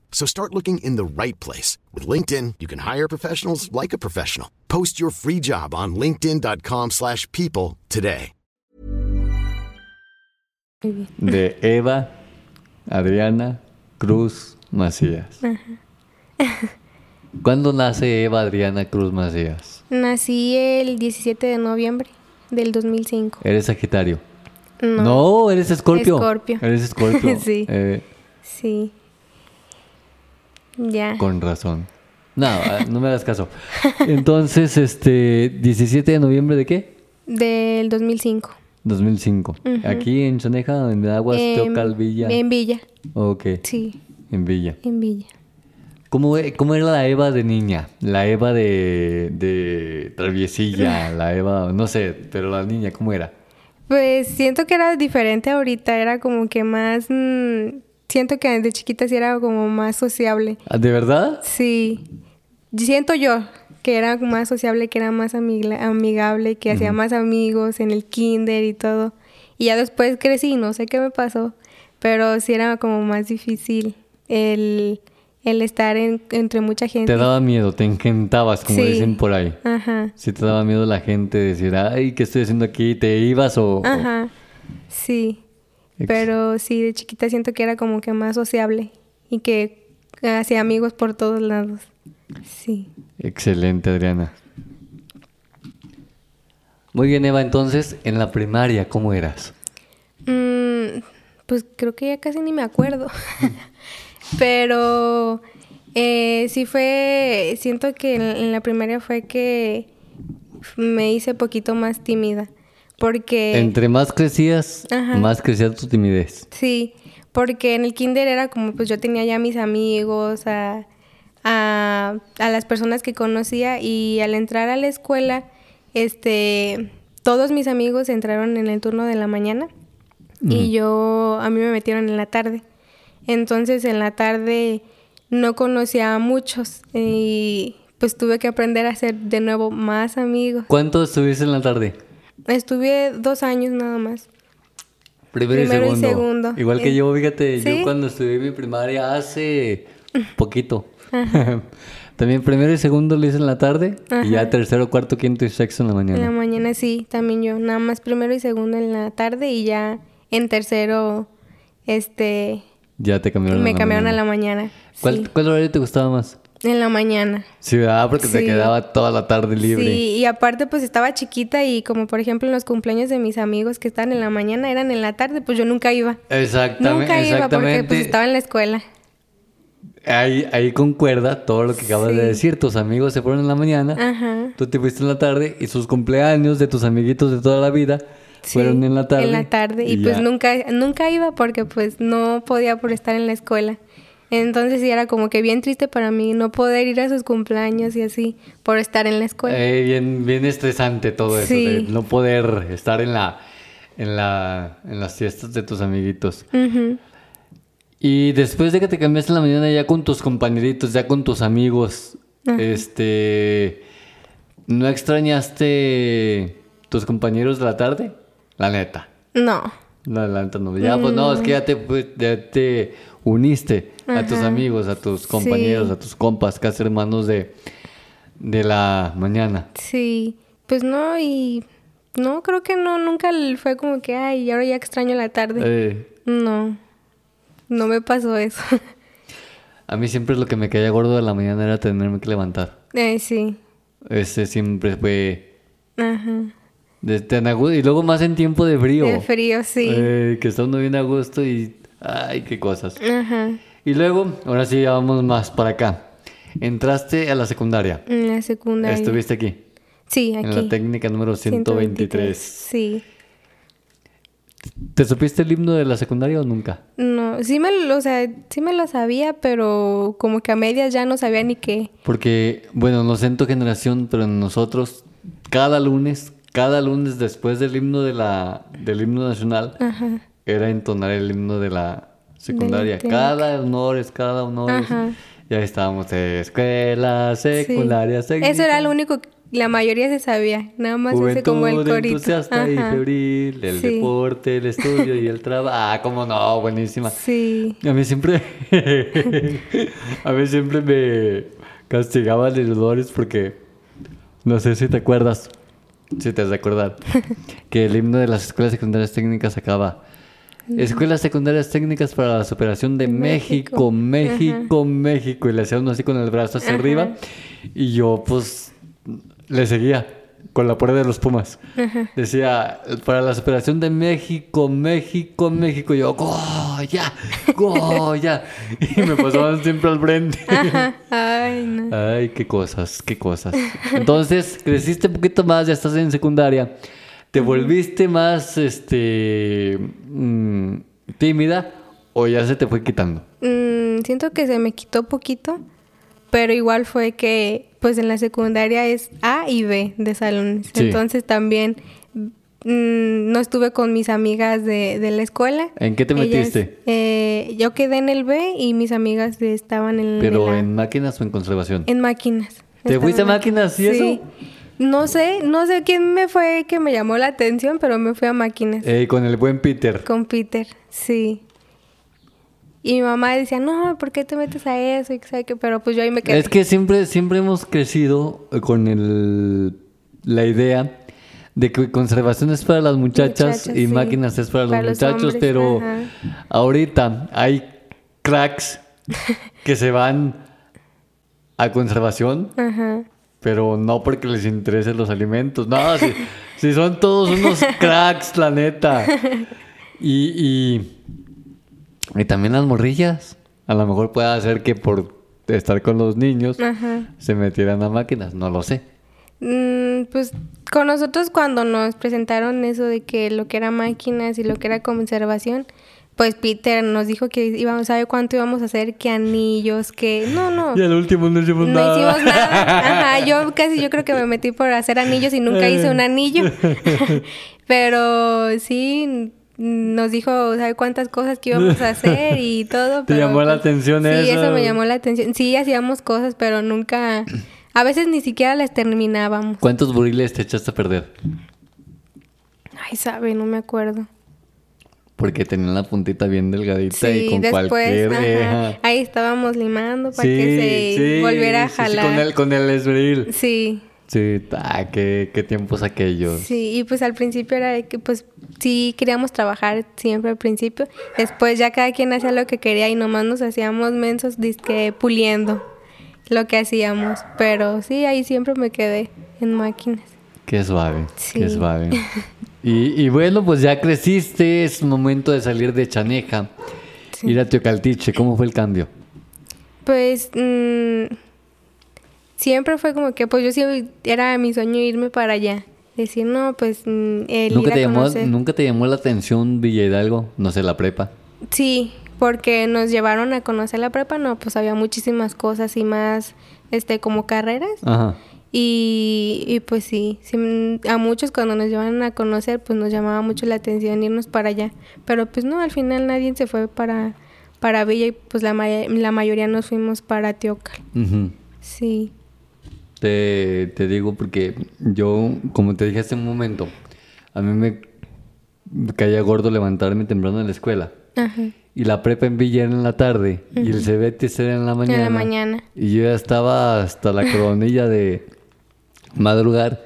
So start looking in the right place. With LinkedIn, you can hire professionals like a professional. Post your free job on linkedin.com/people slash people today. De Eva Adriana Cruz Macías. ¿Cuándo nace Eva Adriana Cruz Macías? Nací el 17 de noviembre del 2005. ¿Eres Sagitario? No. No, eres Escorpio. Escorpio. Eres Escorpio. Sí. Eh, Sí. Ya. con razón. No, ah, no me hagas caso. Entonces, este, 17 de noviembre de qué? Del 2005. 2005. Aquí en Chaneja, en Aguas, Em, Teocal, Villa. En Villa. Ok, Sí, en Villa. en Villa. ¿Cómo, e- cómo era la Eva de niña? La Eva de, de traviesilla, la Eva, no sé, pero la niña, ¿cómo era? Pues siento que era diferente ahorita, era como que más... mm, siento que de chiquita sí era como más sociable. Ah, ¿De verdad? Sí, siento yo que era más sociable, que era más amigable, que hacía más amigos en el kinder y todo. Y ya después crecí, no sé qué me pasó, pero sí era como más difícil el, el estar en- entre mucha gente. Te daba miedo, te encantabas, como Sí. dicen por ahí. Ajá, Si te daba miedo la gente decir, ay, ¿qué estoy haciendo aquí? ¿Te ibas o...? o- ajá, sí. Pero sí, de chiquita siento que era como que más sociable y que hacía amigos por todos lados. Sí. Excelente, Adriana. Muy bien, Eva, entonces, en la primaria, ¿cómo eras? Mm, pues creo que ya casi ni me acuerdo. Pero eh, sí fue, siento que en, en la primaria fue que me hice poquito más tímida. Porque... Entre más crecías, Ajá. más crecía tu timidez. Sí, porque en el kinder era como, pues yo tenía ya mis amigos, a, a, a las personas que conocía y al entrar a la escuela, este, todos mis amigos entraron en el turno de la mañana y yo, a mí me metieron en la tarde. Entonces en la tarde no conocía a muchos y pues tuve que aprender a hacer de nuevo más amigos. ¿Cuánto estuviste en la tarde? Estuve dos años nada más. Primero, Primero y, y segundo. segundo. Igual que yo, fíjate, ¿sí? yo cuando estudié mi primaria hace poquito. También primero y segundo lo hice en la tarde y ya tercero, cuarto, quinto y sexto en la mañana. En la mañana sí, también yo. Nada más primero y segundo en la tarde y ya en tercero, este, Ya te cambiaron. me a la cambiaron mañana. a la mañana. ¿Cuál, Sí, ¿Cuál horario te gustaba más? En la mañana. Sí, ¿verdad? Porque te Sí. quedaba toda la tarde libre. Sí, y aparte pues estaba chiquita y como por ejemplo en los cumpleaños de mis amigos que estaban en la mañana eran en la tarde, pues yo nunca iba. Exactamente. Nunca iba porque pues estaba en la escuela. Ahí, ahí concuerda todo lo que acabas de decir. Tus amigos se fueron en la mañana, Ajá. tú te fuiste en la tarde y sus cumpleaños de tus amiguitos de toda la vida Sí, fueron en la tarde. En la tarde. Y, pues ya. nunca, nunca iba porque pues no podía por estar en la escuela. Entonces sí era como que bien triste para mí no poder ir a sus cumpleaños y así por estar en la escuela. Eh, bien, bien estresante todo eso, Sí. de no poder estar en la, en la, en las fiestas de tus amiguitos. Y después de que te cambiaste en la mañana ya con tus compañeritos, ya con tus amigos, este, ¿no extrañaste tus compañeros de la tarde? La neta. No, La adelanta no. Ya, pues no, es que ya te, pues, ya te uniste a tus amigos, a tus compañeros, Sí. a tus compas, casi hermanos de, de la mañana. Sí, pues no, y no, creo que no, nunca fue como que, ay, ahora ya extraño la tarde. Eh, No, no me pasó eso. a mí siempre lo que me caía gordo de la mañana era tenerme que levantar. eh, sí, Ese siempre fue ajá. de tan agudo. Y luego más en tiempo de frío. De frío, sí. Eh, que está uno bien a gusto y... Ay, qué cosas. Ajá. Y luego, ahora sí, vamos más para acá. Entraste a la secundaria. En la secundaria. Estuviste aquí. Sí, aquí. En la técnica número 123. Sí. ¿Te supiste el himno de la secundaria o nunca? No, sí me, lo- o sea, sí me lo sabía, pero como que a medias ya no sabía ni qué. Porque, bueno, no sé en tu generación, pero en nosotros, cada lunes, cada lunes después del himno de la, del himno nacional, Ajá. Era entonar el himno de la secundaria. técnica. cada honores, cada honores. Ajá. Ya estábamos de escuela secundaria. Sí. técnica. Eso era lo único que la mayoría se sabía. Nada más ese como el Juventud corito. entusiasta y Ajá. febril, el Sí. deporte, el estudio y el trabajo. Ah, cómo no, buenísima. Sí. A mí siempre. a mí siempre me castigaban los dolores porque. No sé si te acuerdas. Si te has de acordar. que el himno de las escuelas secundarias técnicas acaba. Escuelas secundarias técnicas para la superación de México, México, México. Y le hacía uno así con el brazo hacia arriba. Y yo, pues, le seguía con la puerta de los Pumas. Decía, para la superación de México, México, México. Y yo, Goya, Goya. Y me pasaban siempre al frente. Ajá. Ay, no. Ay, qué cosas, qué cosas. Entonces, creciste un poquito más, ya estás en secundaria. ¿Te volviste más, este, mm, tímida o ya se te fue quitando? Mm, siento que se me quitó poquito, pero igual fue que, pues en la secundaria es A y B de salones. Sí. Entonces también mm, no estuve con mis amigas de, de la escuela. ¿En qué te Ellas, metiste? eh, yo quedé en el B y mis amigas estaban en, ¿Pero la- en máquinas o en conservación? en máquinas. ¿Te fuiste a máquinas y eso? No sé, no sé quién me fue que me llamó la atención, pero me fui a máquinas. Eh, con el buen Peter. Con Peter, sí. Y mi mamá decía, no, ¿por qué te metes a eso? Y sabe pero pues yo ahí me quedé. Es que siempre, siempre hemos crecido eh, con el, la idea de que conservación es para las muchachas Muchachas, y sí. máquinas es para los muchachos, hombres, pero ajá. ahorita hay cracks que se van a conservación, Ajá. Pero no porque les interesen los alimentos. No, si, si son todos unos cracks, la neta. Y, y, y también las morrillas. A lo mejor puede hacer que por estar con los niños Ajá. se metieran a máquinas, no lo sé. Mm, pues con nosotros cuando nos presentaron eso de que lo que era máquinas y lo que era conservación, pues Peter nos dijo que íbamos a ver cuánto íbamos a hacer, qué anillos, que no, no. Y al último no hicimos No nada. hicimos nada. Ajá, yo casi yo creo que me metí por hacer anillos y nunca hice un anillo. Pero sí nos dijo, ¿sabe cuántas cosas que íbamos a hacer y todo? ¿Te pero, llamó la pues, atención sí, eso? eso me llamó la atención. Sí, hacíamos cosas, pero nunca a veces ni siquiera las terminábamos. ¿Cuántos buriles te echaste a perder? Ay, sabe, no me acuerdo. Porque tenían la puntita bien delgadita y Sí, con después, cualquier... ajá, ahí estábamos limando para que se sí, volviera a sí, sí, jalar. con el, con el esbril. Sí. Sí, ah, qué, qué tiempos aquellos. Sí, y pues al principio era de que pues sí queríamos trabajar siempre al principio. Después ya cada quien hacía lo que quería y nomás nos hacíamos mensos disque puliendo lo que hacíamos. Pero sí, ahí siempre me quedé en máquinas. Qué suave, qué Sí. suave. Y, y bueno, pues ya creciste, es momento de salir de Chaneja, ir a Teocaltiche. ¿Cómo fue el cambio? Pues mm, siempre fue como que pues yo sí era mi sueño irme para allá. Decir, no, pues mm, el ¿Nunca ir a te, llamó. ¿Nunca te llamó la atención Villa Hidalgo? No sé, la prepa. Sí, porque nos llevaron a conocer la prepa, no, pues había muchísimas cosas y más, este, como carreras. Ajá. Y, y pues sí, sí, a muchos cuando nos llevaron a conocer, pues nos llamaba mucho la atención irnos para allá. Pero pues no, al final nadie se fue para, para Villa y pues la, ma- la mayoría nos fuimos para Teocal. Sí. Te, te digo porque yo, como te dije hace un momento, a mí me caía gordo levantarme temprano en la escuela. Ajá. Y la prepa en Villa era en la tarde y el Cebetis era en la mañana. mañana. Y yo ya estaba hasta la coronilla de madrugar.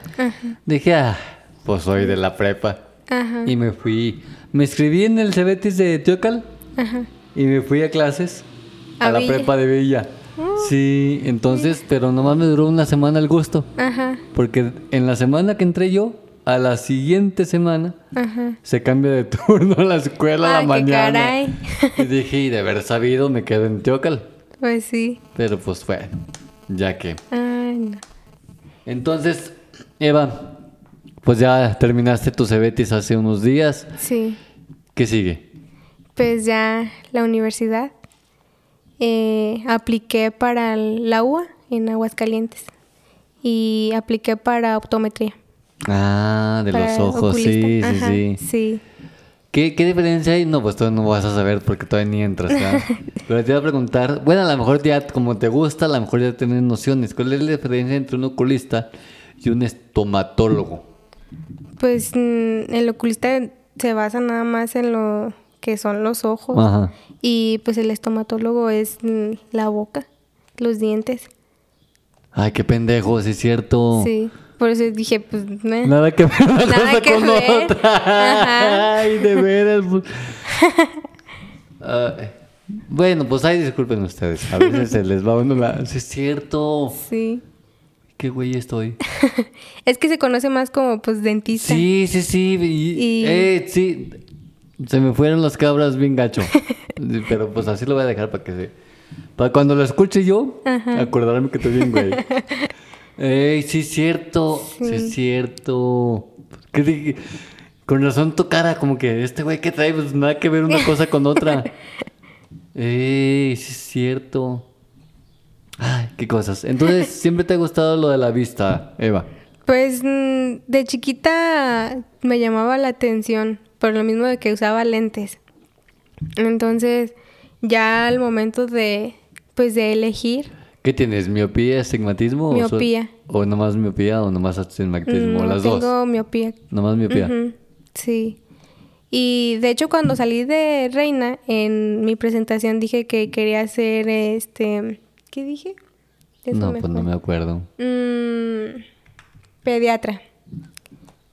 Dije, ah, pues soy de la prepa. Ajá. Y me fui, me inscribí en el Cebetis de Teocal Ajá. y me fui a clases a, A la prepa de Villa. Sí, entonces, pero nomás me duró una semana el gusto. Ajá. Porque en la semana que entré yo, a la siguiente semana, Ajá. se cambia de turno a la escuela a la mañana. caray. Y dije, y de haber sabido, me quedo en Teocal. Pues sí. Pero pues bueno, ya que. Ay, no. Entonces, Eva, pues ya terminaste tu Cebetis hace unos días. Sí. ¿Qué sigue? Pues ya la universidad. Eh, apliqué para la UA en Aguascalientes. Y apliqué para optometría. Ah, de para los ojos, sí, sí, sí. Sí. ¿Qué, ¿Qué diferencia hay? No, pues todavía no vas a saber porque todavía ni entras. Pero te iba a preguntar, bueno, a lo mejor ya como te gusta, a lo mejor ya tienes nociones. ¿Cuál es la diferencia entre un oculista y un estomatólogo? Pues mm, el oculista se basa nada más en lo que son los ojos. Ajá. Y pues el estomatólogo es mm, la boca, los dientes. Ay, qué pendejo, sí es cierto. Sí. Por eso dije, pues, meh. Nada que ver una Nada cosa que con ver. otra. Ajá. Ay, de veras. pues. Ay. bueno, pues ay, disculpen ustedes. A veces se les va a uno la... Sí es cierto. Sí. Qué güey estoy. Es que se conoce más como pues dentista. Sí, sí, sí. Y, Y- Eh, sí. Se me fueron las cabras bien gacho. Pero pues así lo voy a dejar para que se... Para cuando lo escuche yo, acordarme que estoy bien, güey. Ey, sí es cierto. Sí, es cierto. Con razón tu cara, como que este güey que trae, pues nada que ver una cosa con otra. Ey, sí es cierto. Ay, qué cosas. Entonces, siempre te ha gustado lo de la vista, Eva. Pues mm, de chiquita me llamaba la atención por lo mismo de que usaba lentes. Entonces, ya al momento de pues de elegir, ¿Qué tienes? ¿Miopía, astigmatismo? Miopía. ¿O, nomás miopía o nomás astigmatismo? Las tengo dos. miopía. Nomás miopía. Sí. Y de hecho cuando salí de Reina en mi presentación dije que quería hacer este ¿qué dije? Eso No, pues fue. no me acuerdo. Mm, pediatra.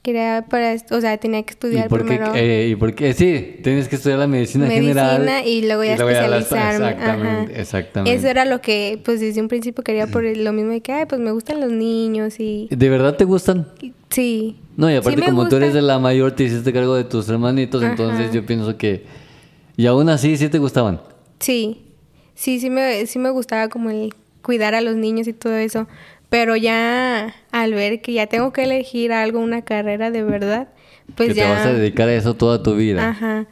Quería para, o sea, tenía que ¿Y estudiar por, qué, primero eh, ¿Y por qué? Sí, tienes que estudiar la medicina, medicina general. y luego ya la- especializarme. Exactamente, Ajá. exactamente. Eso era lo que, pues desde un principio quería por lo mismo de que, ay, pues me gustan los niños y ¿De verdad te gustan? y- sí. No, y aparte Sí como tú gusta. eres de la mayor, te hiciste cargo de tus hermanitos, entonces Ajá. yo pienso que... Y aún así, sí te gustaban. Sí, sí, sí me, sí me gustaba como el cuidar a los niños y todo eso. Pero ya al ver que ya tengo que elegir algo, una carrera de verdad, pues que ya... te vas a dedicar a eso toda tu vida. Ajá.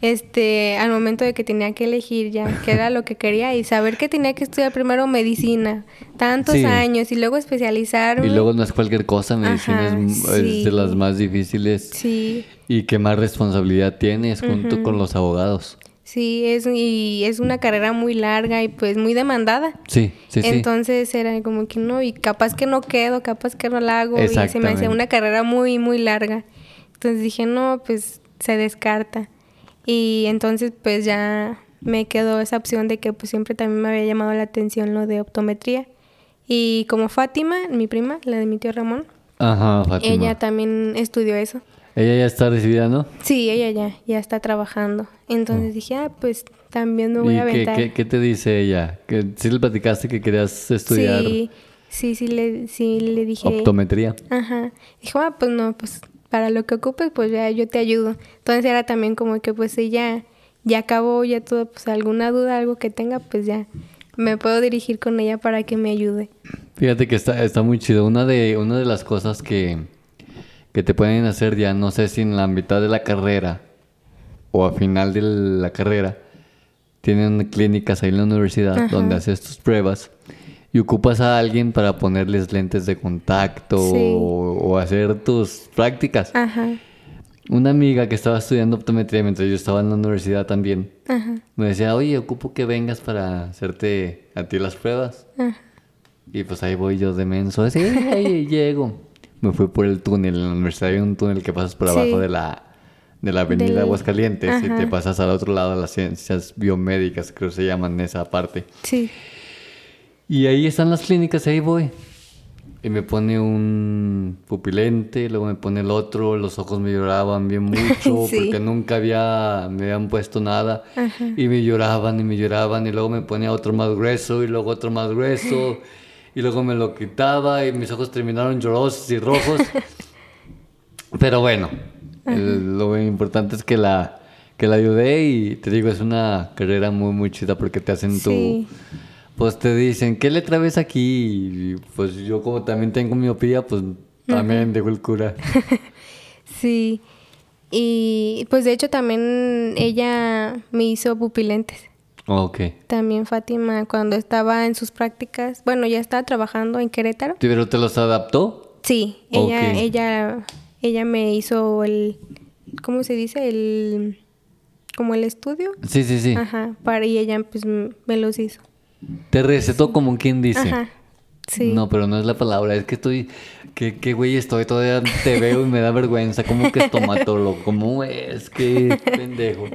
Este, al momento de que tenía que elegir ya qué era lo que quería y saber que tenía que estudiar primero medicina, tantos Sí. años y luego especializarme. Y luego no es cualquier cosa, medicina Ajá, es, de las más difíciles Sí, y que más responsabilidad tienes junto con los abogados. Sí, es, y es una carrera muy larga y pues muy demandada. Sí, sí, sí. Entonces era como que no, y capaz que no quedo, capaz que no la hago, y se me hacía una carrera muy, muy larga. Entonces dije, no, pues se descarta. Y entonces pues ya me quedó esa opción de que pues siempre también me había llamado la atención lo de optometría. Y como Fátima, mi prima, la de mi tío Ramón, Ajá, Fátima. ella también estudió eso. Ella ya está recibida, ¿no? Sí, ella ya, ya está trabajando. Entonces dije, ah, pues también me voy ¿Y a qué, aventar. qué, qué te dice ella? ¿Que ¿Sí le platicaste que querías estudiar Sí, sí, sí le, sí le dije. optometría? Ajá. Dijo, ah, pues no, pues para lo que ocupes, pues ya yo te ayudo. Entonces era también como que pues ella ya acabó, ya todo, pues alguna duda, algo que tenga, pues ya me puedo dirigir con ella para que me ayude. Fíjate que está, está muy chido. Una de, una de las cosas que, que te pueden hacer ya, no sé si en la mitad de la carrera o a final de la carrera, tienen clínicas ahí en la universidad donde haces tus pruebas y ocupas a alguien para ponerles lentes de contacto Sí. o, o hacer tus prácticas. Ajá, Una amiga que estaba estudiando optometría mientras yo estaba en la universidad también, ajá, me decía, oye, ocupo que vengas para hacerte a ti las pruebas. ajá. Y pues ahí voy yo de menso, así, ahí llego. Me fui por el túnel, en la universidad hay un túnel que pasas por Sí. abajo de la, de la avenida Del- Aguascalientes y te Ajá. pasas al otro lado a las ciencias biomédicas, creo que se llaman esa parte. Sí. Y ahí están las clínicas, ahí voy. Y me pone un pupilente, luego me pone el otro, los ojos me lloraban bien mucho Sí. porque nunca había, me habían puesto nada. Y me lloraban y me lloraban y luego me ponía otro más grueso y luego otro más grueso. y luego me lo quitaba y mis ojos terminaron llorosos y rojos. Pero bueno, el- lo importante es que la, que la ayudé y te digo, es una carrera muy, muy chida porque te hacen Sí. tu... Pues te dicen, ¿qué letra ves aquí? Y pues yo como también tengo miopía, pues también dijo el cura. Sí. Y pues de hecho también ella me hizo pupilentes. Ok. También Fátima cuando estaba en sus prácticas, bueno, ya estaba trabajando en Querétaro. ¿Pero te los adaptó? Sí, ella ella ella me hizo el ¿cómo se dice? el como el estudio. Sí, sí, sí. Ajá, para y ella pues me los hizo. Te recetó como quien dice. Ajá. Sí. No, pero no es la palabra, es que estoy, que qué güey estoy, todavía te veo y me da vergüenza, como que estomatólogo, como es que pendejo.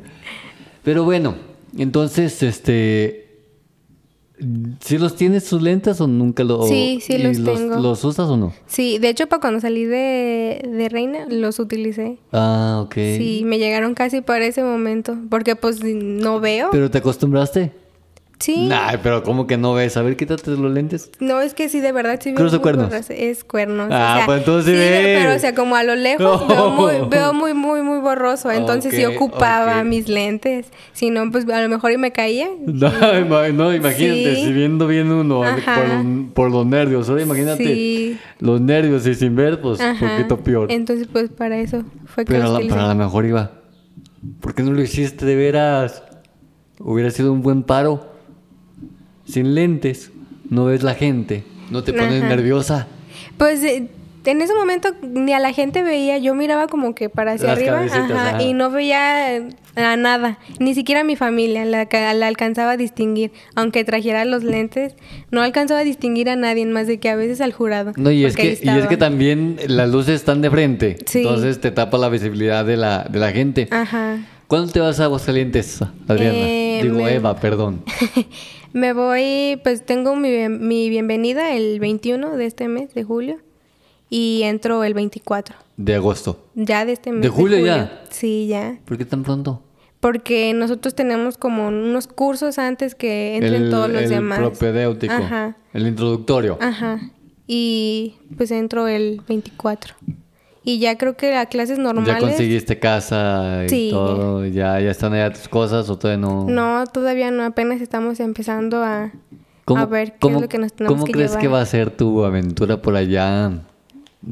Pero bueno, entonces, este, ¿sí los tienes sus lentes o nunca lo- Sí, sí los tengo. ¿Los usas o no? Sí, de hecho para cuando salí de, de Reina los utilicé. Ah, ok. Sí, me llegaron casi para ese momento, porque pues no veo. ¿Pero te acostumbraste? Sí. Nah, pero ¿cómo que no ves? A ver, quítate los lentes. No, es que sí, de verdad, sí ¿Cruz o cuernos? Es cuernos. Ah, pues entonces sí ves. Pero, o sea, como a lo lejos veo, muy, veo muy, muy, muy borroso. Entonces sí ocupaba mis lentes. Si no, pues a lo mejor y me caía. No, ima- no, imagínate, Sí. si viendo bien uno por, por los nervios, ahora imagínate Sí. los nervios y sin ver, pues un poquito peor. Entonces, pues para eso fue que Pero pero a lo mejor iba. ¿Por qué no lo hiciste de veras? Hubiera sido un buen paro. Sin lentes, no ves la gente, no te pones Ajá. nerviosa. Pues eh, en ese momento ni a la gente veía, yo miraba como que para hacia Las arriba ajá, ajá. y no veía eh, a nada, ni siquiera a mi familia la, la alcanzaba a distinguir, aunque trajera los lentes, no alcanzaba a distinguir a nadie más de que a veces al jurado. No, y es, que, y es que también las luces están de frente, Sí. entonces te tapa la visibilidad de la, de la gente. Ajá. ¿Cuándo te vas a Aguascalientes, Adriana? Eh, Digo, me- Eva, perdón. Me voy, pues tengo mi, mi bienvenida el 21 de este mes, de julio, y entro el 24, De agosto. ya de este mes. ¿De julio ya? Sí, ya. ¿Por qué tan pronto? Porque nosotros tenemos como unos cursos antes que entren todos los el demás. propedéutico, Ajá. el introductorio. Ajá. Y pues entro el 24. Y ya creo que a clases normales. ¿Ya conseguiste casa y Sí. todo? ¿Ya, ¿Ya están allá tus cosas o todavía no? No, todavía no. Apenas estamos empezando a, ¿Cómo, a ver qué es lo que nos tenemos ¿Cómo que crees llevar. que va a ser tu aventura por allá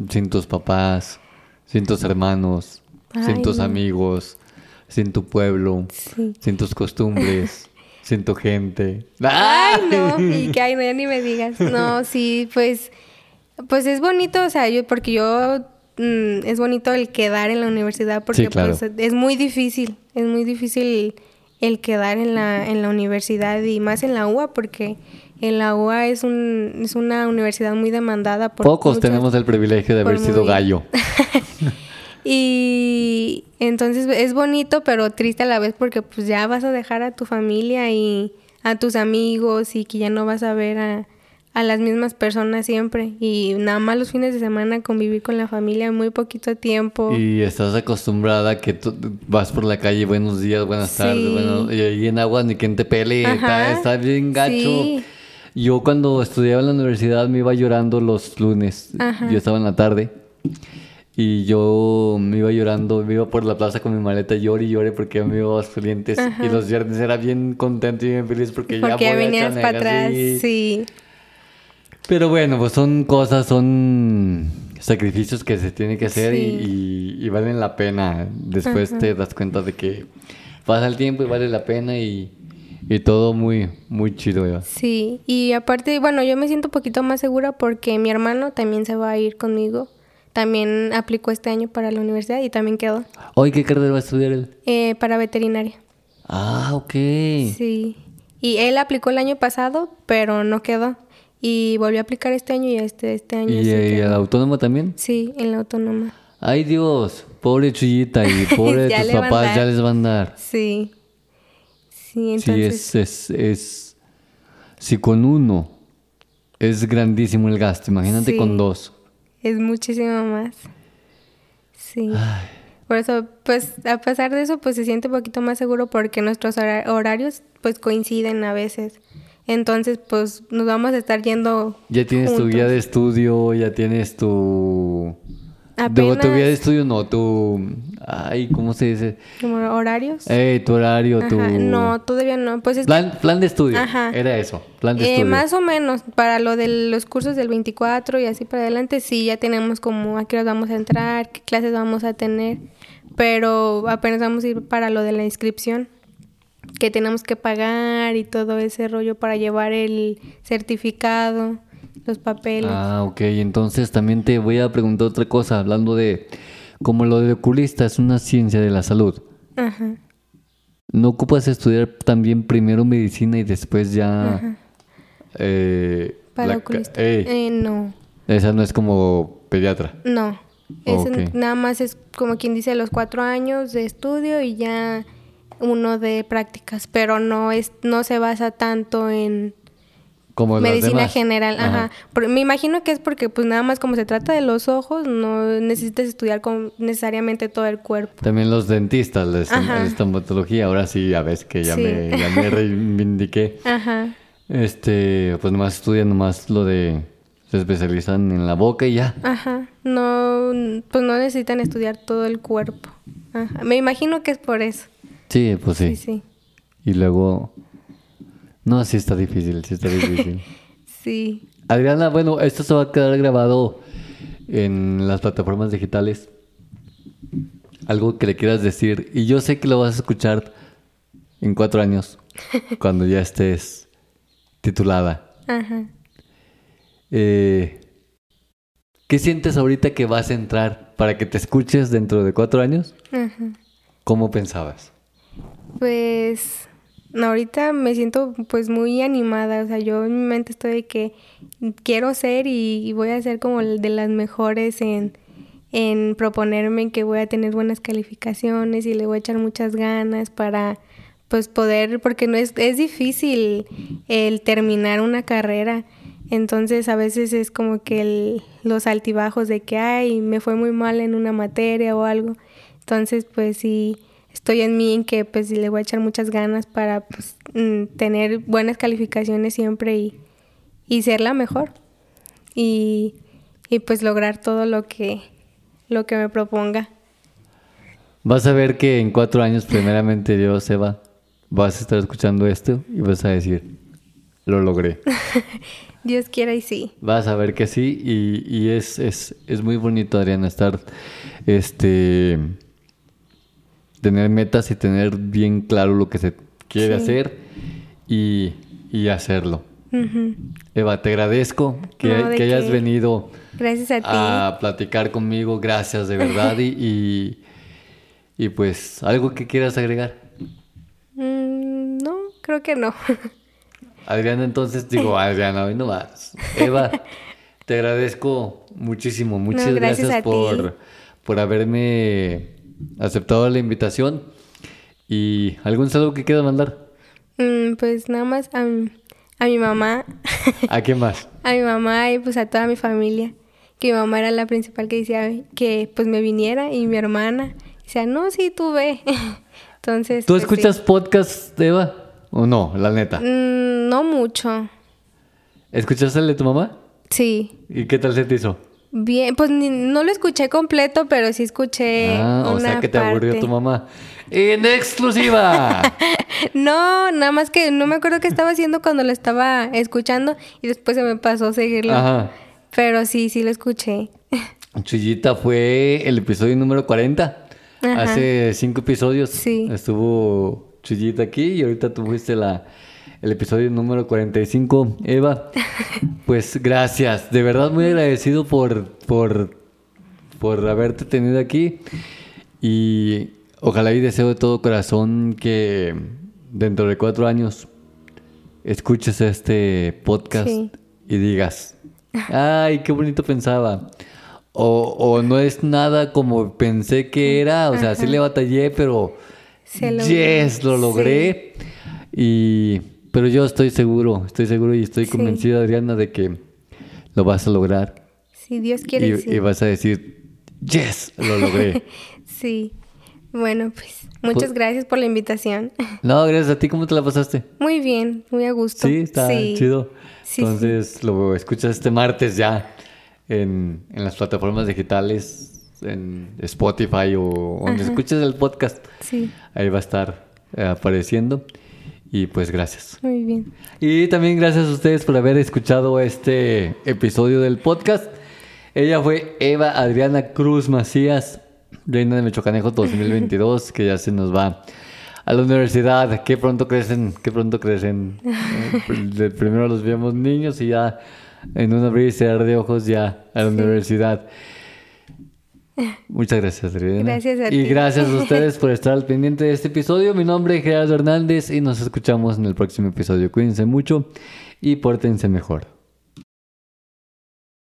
sin tus papás, sin tus hermanos, sin tus amigos, sin tu pueblo, Sí. sin tus costumbres, sin tu gente? Ay, no, y que ay, no, ya ni me digas. No, sí, pues, pues es bonito, o sea, yo, porque yo, mm, es bonito el quedar en la universidad, porque Sí, claro. pues es muy difícil, es muy difícil el quedar en la, en la universidad y más en la UA, porque en la UA es, un, es una universidad muy demandada por Pocos muchos- tenemos el privilegio de haber sido muy- gallo. Y entonces es bonito, pero triste a la vez porque pues ya vas a dejar a tu familia y a tus amigos y que ya no vas a ver a, a las mismas personas siempre. Y nada más los fines de semana convivir con la familia muy poquito tiempo. Y estás acostumbrada a que tú vas por la calle, buenos días, buenas Sí. tardes, bueno, y ahí en aguas ni quien te pele, está, bien gacho. Sí. Yo cuando estudiaba en la universidad me iba llorando los lunes, Ajá. yo estaba en la tarde, y yo me iba llorando, me iba por la plaza con mi maleta, llore y llore porque me iba a clientes, y los viernes era bien contento y bien feliz porque, ya porque voy a venías para atrás, sí. Pero bueno, pues son cosas, son sacrificios que se tienen que hacer y- Sí. y, y valen la pena. Después te das cuenta de que pasa el tiempo y vale la pena y, y todo muy, muy chido. Eva. Sí, y aparte, bueno, yo me siento un poquito más segura porque mi hermano también se va a ir conmigo. También aplicó este año para la universidad y también quedó Hoy, ¿qué carrera va a estudiar él? eh, para veterinaria. Ah, ok. Sí. Y él aplicó el año pasado, pero no quedó. Y volvió a aplicar este año y este, este año ¿Y, sí eh, quedó. el autónomo también? Sí, en la autónoma. Ay Dios, pobre Chuyita y pobre Ya tus a papás ya les van a dar. Sí. Sí, Sí, entonces. es, es, es... Si con uno es grandísimo el gasto, imagínate Sí. con dos. Es muchísimo más. Sí. Por eso, pues, a pesar de eso, pues se siente un poquito más seguro porque nuestros hora- horarios, pues, coinciden a veces. Entonces, pues, nos vamos a estar yendo Ya tienes tu guía de estudio, ya tienes tu... Apenas, tu guía de estudio no, tu... Ay, ¿cómo se dice? como horarios. Eh, tu horario, tu... No, todavía no. Pues es Plan, plan de estudio, Ajá. era eso, plan de Eh, estudio. más o menos, para lo de los cursos del 24 y así para adelante, sí, ya tenemos como a qué horas vamos a entrar, qué clases vamos a tener, pero apenas vamos a ir para lo de la inscripción, que tenemos que pagar y todo ese rollo para llevar el certificado, los papeles. Ah, ok. Entonces también te voy a preguntar otra cosa, hablando de... Como lo de oculista es una ciencia de la salud. Ajá. ¿No ocupas estudiar también primero medicina y después ya... eh, Para la oculista. Eh, no, Esa no es como pediatra. no. Ok. nada más es como quien dice los cuatro años de estudio y ya uno de prácticas, pero no es, no se basa tanto en Como medicina general, ajá. Ajá. Me imagino que es porque pues nada más como se trata de los ojos, no necesitas estudiar con necesariamente todo el cuerpo. También los dentistas, la estom- Ajá. la estomatología. Ahora sí, a ver que ya, Sí. me, ya me reivindiqué. Ajá. Este, pues nomás estudian nomás lo de... Se especializan en la boca y ya. Ajá. No, pues no necesitan estudiar todo el cuerpo. Ajá. Me imagino que es por eso. Sí, pues sí. Sí, sí. Y luego... No, sí está difícil, sí está difícil. Sí. Adriana, bueno, esto se va a quedar grabado en las plataformas digitales. Algo que le quieras decir. Y yo sé que lo vas a escuchar en cuatro años, cuando ya estés titulada. Ajá. Eh, ¿Qué sientes ahorita que vas a entrar para que te escuches dentro de cuatro años? Ajá. ¿Cómo pensabas? Pues ahorita me siento pues muy animada, o sea, yo en mi mente estoy de que quiero ser y, voy a ser como de las mejores en, en proponerme que voy a tener buenas calificaciones y le voy a echar muchas ganas para pues poder, porque no es, es difícil el terminar una carrera. Entonces a veces es como que el- los altibajos de que, ay, me fue muy mal en una materia o algo. Entonces pues sí, estoy en mí en que pues le voy a echar muchas ganas para pues, mm, tener buenas calificaciones siempre y, y ser la mejor. Y, y pues lograr todo lo que, lo que me proponga. Vas a ver que en cuatro años, primeramente Dios, Eva, vas a estar escuchando esto y vas a decir, lo logré. Dios quiera y sí. Vas a ver que sí, y, y es, es, es muy bonito, Adriana, estar, este, tener metas y tener bien claro lo que se quiere Sí. hacer y, y hacerlo. Eva, te agradezco que, No, ¿de que hayas qué? venido Gracias a ti. a platicar conmigo, gracias de verdad, y, y, y pues, algo que quieras agregar. Mm, no, creo que no. Adriana, entonces digo, Adriana, hoy no vas. Eva, te agradezco muchísimo. Muchas No, gracias gracias, por, por haberme aceptado la invitación. ¿Y algún saludo que quieras mandar? Mm, pues nada más a, mi- a mi mamá, ¿A quién más? a mi mamá y pues a toda mi familia. Que mi mamá era la principal que decía que pues me viniera y mi hermana decía, no, sí, tú ve. Entonces... ¿Tú pues, sí. escuchas podcast, Eva? ¿O no? La neta. Mm, no mucho. ¿Escuchaste el de tu mamá? Sí. ¿Y qué tal se te hizo? Bien, pues ni- no lo escuché completo, pero sí escuché ah, o sea una que te aburrió tu mamá. ¡En exclusiva! No, nada más que no me acuerdo qué estaba haciendo cuando lo estaba escuchando y después se me pasó seguirlo. Ajá. Pero sí, sí lo escuché. Chuyita fue el episodio número 40. Ajá. Hace cinco episodios Sí. estuvo Chuyita aquí y ahorita tú fuiste la, el episodio número 45. Eva, pues gracias. De verdad muy agradecido por, por, por haberte tenido aquí. Y ojalá y deseo de todo corazón que dentro de cuatro años escuches este podcast Sí. y digas, ay, qué bonito pensaba. o, o no es nada como pensé que era, o sea, sí le batallé, pero Se yes, lo Sí. logré. Y pero yo estoy seguro, estoy seguro y estoy Sí. convencido, Adriana, de que lo vas a lograr Si Dios quiere, y, sí. y vas a decir, yes, lo logré. Sí. Bueno, pues muchas Pues- gracias por la invitación. no, gracias a ti, ¿cómo te la pasaste? Muy bien, muy a gusto. Sí, está Sí. chido. Sí. Entonces lo escuchas este martes ya en, en las plataformas digitales, en Spotify o donde escuches el podcast. Sí, Ahí va a estar eh, apareciendo. Y pues gracias. muy bien. Y también gracias a ustedes por haber escuchado este episodio del podcast. Ella fue Eva Adriana Cruz Macías, reina de Mechocanejo 2022, que ya se nos va a la universidad. Qué pronto crecen, qué pronto crecen. De primero los vemos niños y ya en un abrir y cerrar de ojos ya a la universidad. Muchas gracias. Gracias a Y ti. gracias a ustedes por estar al pendiente de este episodio. Mi nombre es Gerardo Hernández y nos escuchamos en el próximo episodio. Cuídense mucho y pórtense mejor.